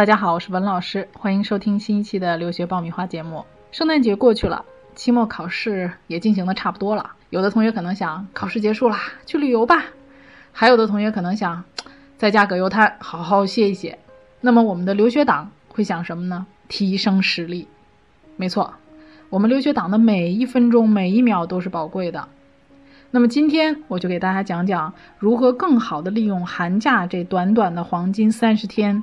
大家好，我是文老师，欢迎收听新一期的留学爆米花节目。圣诞节过去了，期末考试也进行的差不多了。有的同学可能想，考试结束了，去旅游吧；还有的同学可能想，在家葛优瘫，好好歇一歇。那么我们的留学党会想什么呢？提升实力。没错，我们留学党的每一分钟、每一秒都是宝贵的。那么今天我就给大家讲讲如何更好的利用寒假这短短的黄金三十天。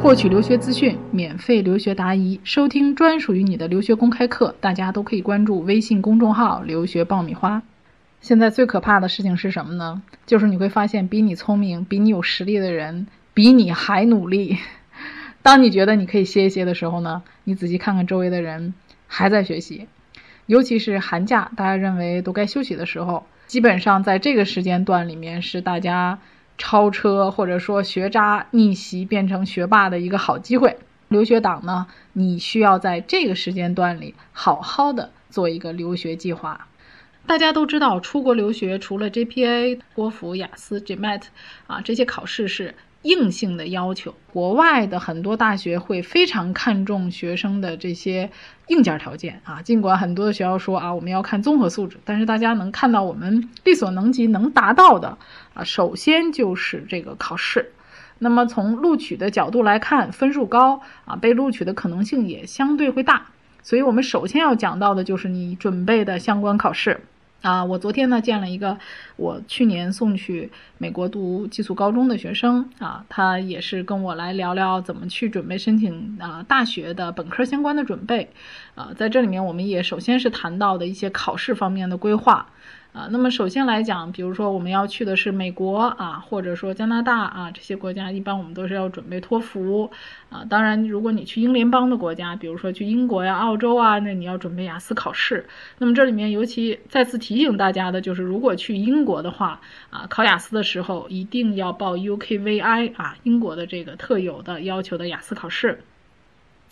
获取留学资讯，免费留学答疑，收听专属于你的留学公开课，大家都可以关注微信公众号“留学爆米花”。现在最可怕的事情是什么呢？就是你会发现，比你聪明、比你有实力的人，比你还努力。当你觉得你可以歇一歇的时候呢，你仔细看看周围的人还在学习。尤其是寒假，大家认为都该休息的时候，基本上在这个时间段里面是大家。超车或者说学渣逆袭变成学霸的一个好机会，留学党呢，你需要在这个时间段里好好的做一个留学计划。大家都知道，出国留学除了 GPA、托福、雅思、GMAT 啊这些考试是。硬性的要求，国外的很多大学会非常看重学生的这些硬件条件啊。尽管很多的学校说啊，我们要看综合素质，但是大家能看到我们力所能及能达到的啊，首先就是这个考试。那么从录取的角度来看，分数高啊，被录取的可能性也相对会大。所以我们首先要讲到的就是你准备的相关考试。啊，我昨天呢见了一个我去年送去美国读寄宿高中的学生啊，他也是跟我来聊聊怎么去准备申请啊大学的本科相关的准备，啊，在这里面我们也首先是谈到的一些考试方面的规划。啊，那么首先来讲，比如说我们要去的是美国啊，或者说加拿大啊这些国家，一般我们都是要准备托福啊。当然，如果你去英联邦的国家，比如说去英国呀、澳洲啊，那你要准备雅思考试。那么这里面尤其再次提醒大家的就是，如果去英国的话啊，考雅思的时候一定要报 UKVI 啊，英国的这个特有的要求的雅思考试。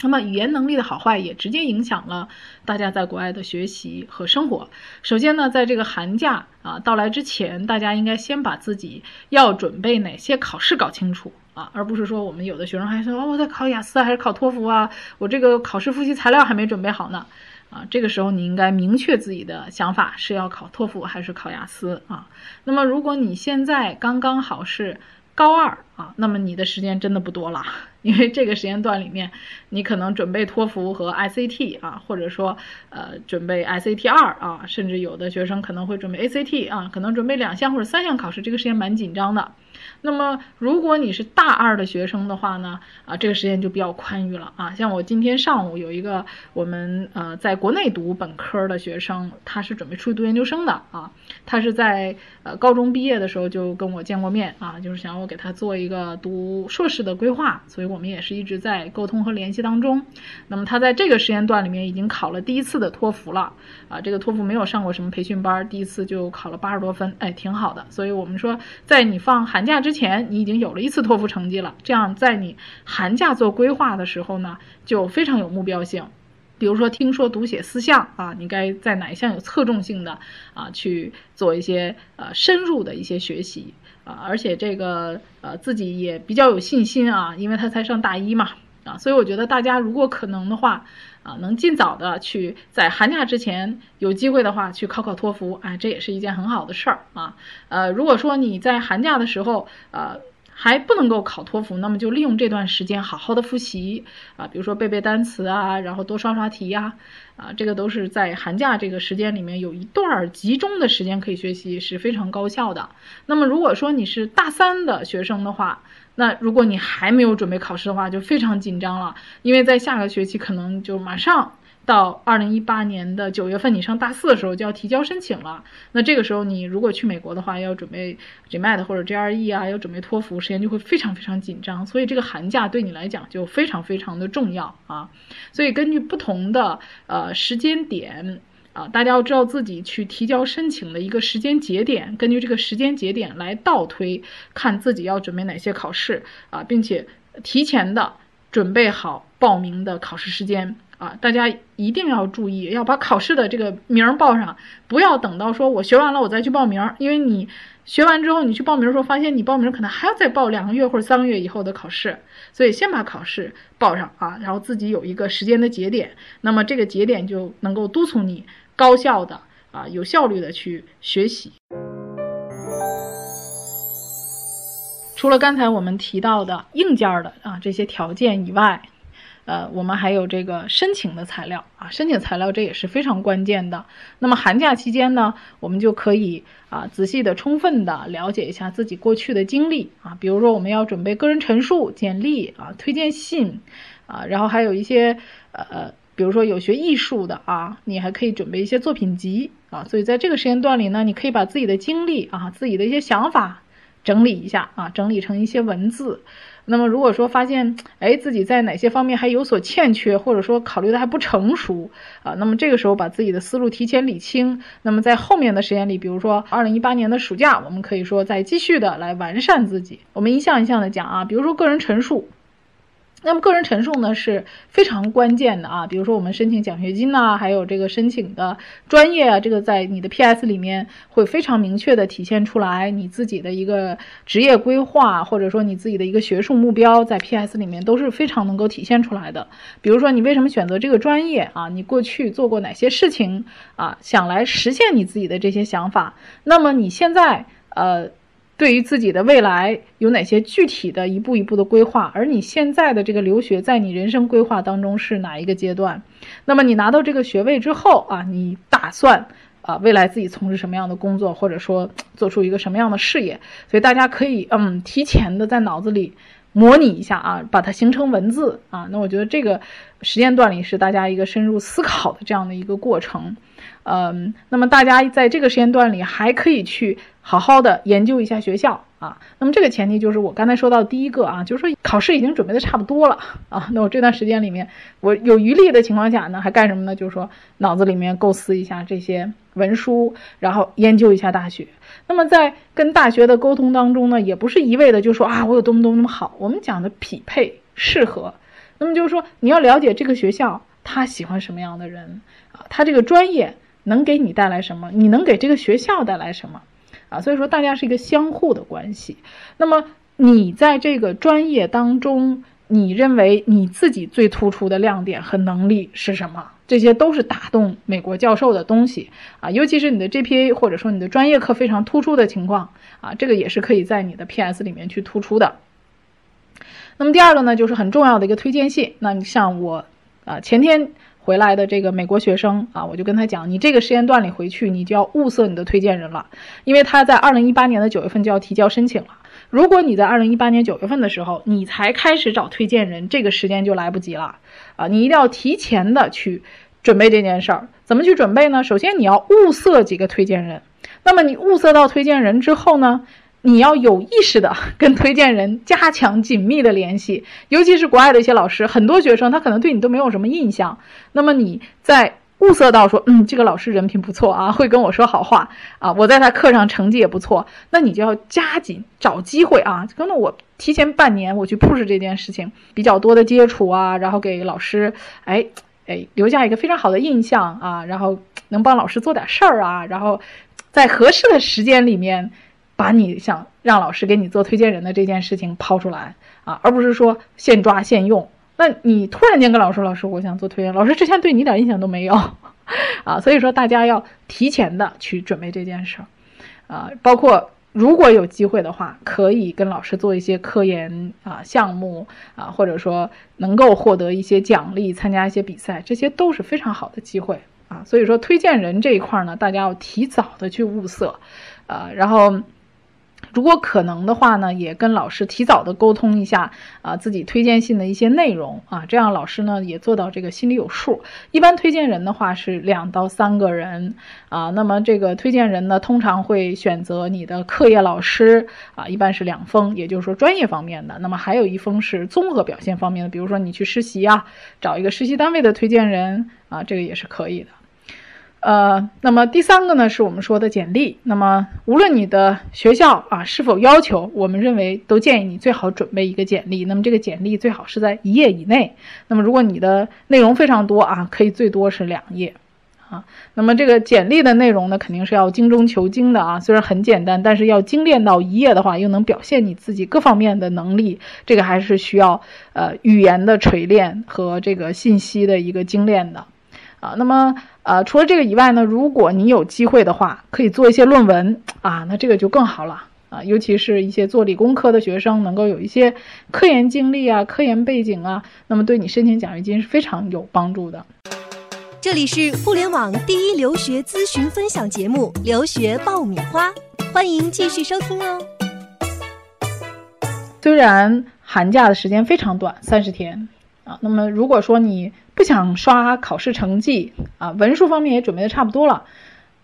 那么语言能力的好坏也直接影响了大家在国外的学习和生活。首先呢，在这个寒假啊到来之前，大家应该先把自己要准备哪些考试搞清楚啊，而不是说我们有的学生还说哦我在考雅思还是考托福啊，我这个考试复习材料还没准备好呢啊，这个时候你应该明确自己的想法是要考托福还是考雅思啊。那么如果你现在刚刚好是。高二啊，那么你的时间真的不多了，因为这个时间段里面，你可能准备托福和 ICT 啊，或者说呃准备 ICT 二啊，甚至有的学生可能会准备 ACT 啊，可能准备两项或者三项考试，这个时间蛮紧张的。那么，如果你是大二的学生的话呢，啊，这个时间就比较宽裕了啊。像我今天上午有一个我们呃在国内读本科的学生，他是准备出去读研究生的啊。他是在呃高中毕业的时候就跟我见过面啊，就是想我给他做一个读硕士的规划，所以我们也是一直在沟通和联系当中。那么他在这个时间段里面已经考了第一次的托福了啊，这个托福没有上过什么培训班，第一次就考了八十多分，哎，挺好的。所以我们说，在你放寒假之前你已经有了一次托福成绩了，这样在你寒假做规划的时候呢，就非常有目标性。比如说，听说读写四项啊，你该在哪一项有侧重性的啊去做一些呃深入的一些学习啊，而且这个呃自己也比较有信心啊，因为他才上大一嘛啊，所以我觉得大家如果可能的话啊，能尽早的去在寒假之前有机会的话去考考托福，哎，这也是一件很好的事儿啊。呃，如果说你在寒假的时候呃。还不能够考托福，那么就利用这段时间好好的复习啊，比如说背背单词啊，然后多刷刷题呀，啊，这个都是在寒假这个时间里面有一段集中的时间可以学习，是非常高效的。那么如果说你是大三的学生的话，那如果你还没有准备考试的话，就非常紧张了，因为在下个学期可能就马上。到二零一八年的九月份，你上大四的时候就要提交申请了。那这个时候，你如果去美国的话，要准备 GMAT 或者 GRE 啊，要准备托福，时间就会非常非常紧张。所以这个寒假对你来讲就非常非常的重要啊。所以根据不同的呃时间点。啊，大家要知道自己去提交申请的一个时间节点，根据这个时间节点来倒推，看自己要准备哪些考试啊，并且提前的准备好报名的考试时间啊。大家一定要注意，要把考试的这个名报上，不要等到说我学完了我再去报名，因为你学完之后你去报名的时候，发现你报名可能还要再报两个月或者三个月以后的考试，所以先把考试报上啊，然后自己有一个时间的节点，那么这个节点就能够督促你。高效的啊，有效率的去学习。除了刚才我们提到的硬件的啊这些条件以外，呃，我们还有这个申请的材料啊，申请材料这也是非常关键的。那么寒假期间呢，我们就可以啊仔细的、充分的了解一下自己过去的经历啊，比如说我们要准备个人陈述、简历啊、推荐信啊，然后还有一些呃。比如说有学艺术的啊，你还可以准备一些作品集啊，所以在这个时间段里呢，你可以把自己的经历啊、自己的一些想法整理一下啊，整理成一些文字。那么如果说发现哎自己在哪些方面还有所欠缺，或者说考虑的还不成熟啊，那么这个时候把自己的思路提前理清，那么在后面的时间里，比如说二零一八年的暑假，我们可以说再继续的来完善自己。我们一项一项的讲啊，比如说个人陈述。那么个人陈述呢是非常关键的啊，比如说我们申请奖学金呐，还有这个申请的专业啊，这个在你的 PS 里面会非常明确的体现出来，你自己的一个职业规划，或者说你自己的一个学术目标，在 PS 里面都是非常能够体现出来的。比如说你为什么选择这个专业啊？你过去做过哪些事情啊？想来实现你自己的这些想法，那么你现在呃。对于自己的未来有哪些具体的一步一步的规划？而你现在的这个留学，在你人生规划当中是哪一个阶段？那么你拿到这个学位之后啊，你打算啊未来自己从事什么样的工作，或者说做出一个什么样的事业？所以大家可以嗯提前的在脑子里模拟一下啊，把它形成文字啊。那我觉得这个时间段里是大家一个深入思考的这样的一个过程。嗯，那么大家在这个时间段里还可以去好好的研究一下学校啊。那么这个前提就是我刚才说到第一个啊，就是说考试已经准备的差不多了啊。那我这段时间里面，我有余力的情况下呢，还干什么呢？就是说脑子里面构思一下这些文书，然后研究一下大学。那么在跟大学的沟通当中呢，也不是一味的就说啊我有多么多么好，我们讲的匹配适合。那么就是说你要了解这个学校他喜欢什么样的人啊，他这个专业。能给你带来什么？你能给这个学校带来什么？啊，所以说大家是一个相互的关系。那么你在这个专业当中，你认为你自己最突出的亮点和能力是什么？这些都是打动美国教授的东西啊，尤其是你的 GPA 或者说你的专业课非常突出的情况啊，这个也是可以在你的 PS 里面去突出的。那么第二个呢，就是很重要的一个推荐信。那你像我啊，前天。回来的这个美国学生啊，我就跟他讲，你这个时间段里回去，你就要物色你的推荐人了，因为他在二零一八年的九月份就要提交申请了。如果你在二零一八年九月份的时候，你才开始找推荐人，这个时间就来不及了啊！你一定要提前的去准备这件事儿。怎么去准备呢？首先你要物色几个推荐人，那么你物色到推荐人之后呢？你要有意识的跟推荐人加强紧密的联系，尤其是国外的一些老师，很多学生他可能对你都没有什么印象。那么你在物色到说，嗯，这个老师人品不错啊，会跟我说好话啊，我在他课上成绩也不错，那你就要加紧找机会啊，可能我提前半年我去 push 这件事情，比较多的接触啊，然后给老师，哎哎留下一个非常好的印象啊，然后能帮老师做点事儿啊，然后在合适的时间里面。把你想让老师给你做推荐人的这件事情抛出来啊，而不是说现抓现用。那你突然间跟老师说，老师我想做推荐，老师之前对你一点印象都没有啊，所以说大家要提前的去准备这件事儿啊，包括如果有机会的话，可以跟老师做一些科研啊项目啊，或者说能够获得一些奖励，参加一些比赛，这些都是非常好的机会啊。所以说推荐人这一块呢，大家要提早的去物色啊，然后。如果可能的话呢，也跟老师提早的沟通一下啊，自己推荐信的一些内容啊，这样老师呢也做到这个心里有数。一般推荐人的话是两到三个人啊，那么这个推荐人呢通常会选择你的课业老师啊，一般是两封，也就是说专业方面的。那么还有一封是综合表现方面的，比如说你去实习啊，找一个实习单位的推荐人啊，这个也是可以的。呃，那么第三个呢，是我们说的简历。那么无论你的学校啊是否要求，我们认为都建议你最好准备一个简历。那么这个简历最好是在一页以内。那么如果你的内容非常多啊，可以最多是两页啊。那么这个简历的内容呢，肯定是要精中求精的啊。虽然很简单，但是要精炼到一页的话，又能表现你自己各方面的能力，这个还是需要呃语言的锤炼和这个信息的一个精炼的。啊，那么呃，除了这个以外呢，如果你有机会的话，可以做一些论文啊，那这个就更好了啊，尤其是一些做理工科的学生，能够有一些科研经历啊、科研背景啊，那么对你申请奖学金是非常有帮助的。这里是互联网第一留学咨询分享节目《留学爆米花》，欢迎继续收听哦。虽然寒假的时间非常短，三十天啊，那么如果说你不想刷考试成绩啊，文书方面也准备的差不多了，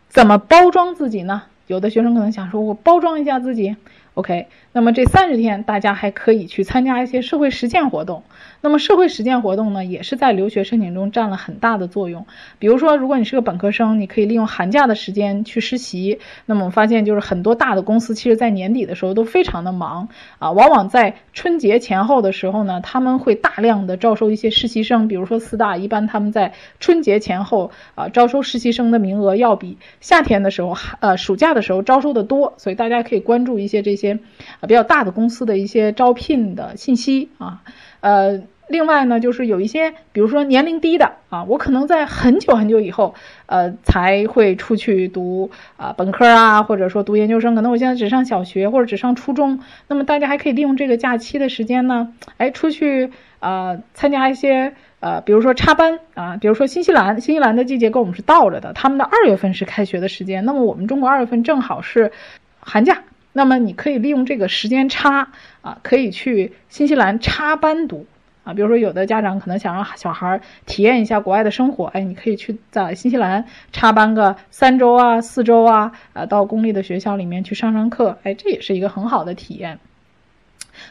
怎么包装自己呢？有的学生可能想说，我包装一下自己。OK，那么这三十天大家还可以去参加一些社会实践活动。那么社会实践活动呢，也是在留学申请中占了很大的作用。比如说，如果你是个本科生，你可以利用寒假的时间去实习。那么发现，就是很多大的公司，其实在年底的时候都非常的忙啊，往往在春节前后的时候呢，他们会大量的招收一些实习生。比如说四大，一般他们在春节前后啊，招收实习生的名额要比夏天的时候，呃，暑假的时候招收的多。所以大家可以关注一些这。些啊比较大的公司的一些招聘的信息啊，呃，另外呢就是有一些，比如说年龄低的啊，我可能在很久很久以后，呃，才会出去读啊本科啊，或者说读研究生，可能我现在只上小学或者只上初中，那么大家还可以利用这个假期的时间呢，哎，出去啊参加一些呃，比如说插班啊，比如说新西兰，新西兰的季节跟我们是倒着的，他们的二月份是开学的时间，那么我们中国二月份正好是寒假。那么你可以利用这个时间差啊，可以去新西兰插班读啊。比如说，有的家长可能想让小孩体验一下国外的生活，哎，你可以去在新西兰插班个三周啊、四周啊，啊，到公立的学校里面去上上课，哎，这也是一个很好的体验。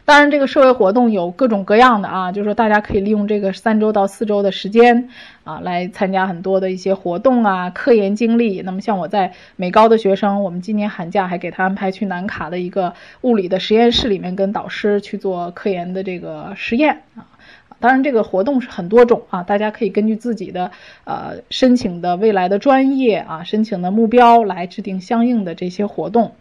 当然，这个社会活动有各种各样的啊，就是说大家可以利用这个三周到四周的时间啊，来参加很多的一些活动啊，科研经历。那么像我在美高的学生，我们今年寒假还给他安排去南卡的一个物理的实验室里面跟导师去做科研的这个实验啊。当然，这个活动是很多种啊，大家可以根据自己的呃申请的未来的专业啊，申请的目标来制定相应的这些活动。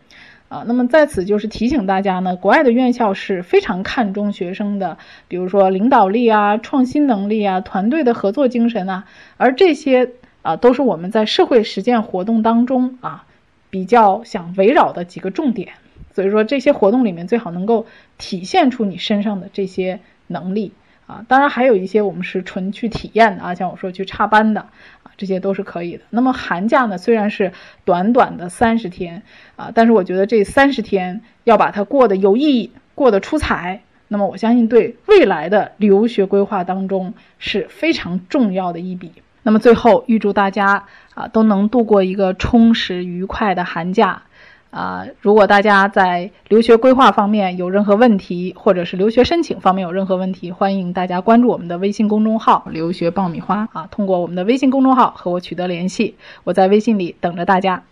啊，那么在此就是提醒大家呢，国外的院校是非常看重学生的，比如说领导力啊、创新能力啊、团队的合作精神啊，而这些啊都是我们在社会实践活动当中啊比较想围绕的几个重点。所以说这些活动里面最好能够体现出你身上的这些能力啊，当然还有一些我们是纯去体验的啊，像我说去插班的啊。这些都是可以的。那么寒假呢，虽然是短短的三十天啊，但是我觉得这三十天要把它过得有意义，过得出彩。那么我相信对未来的留学规划当中是非常重要的一笔。那么最后预祝大家啊都能度过一个充实愉快的寒假。啊，如果大家在留学规划方面有任何问题，或者是留学申请方面有任何问题，欢迎大家关注我们的微信公众号“留学爆米花”啊，通过我们的微信公众号和我取得联系，我在微信里等着大家。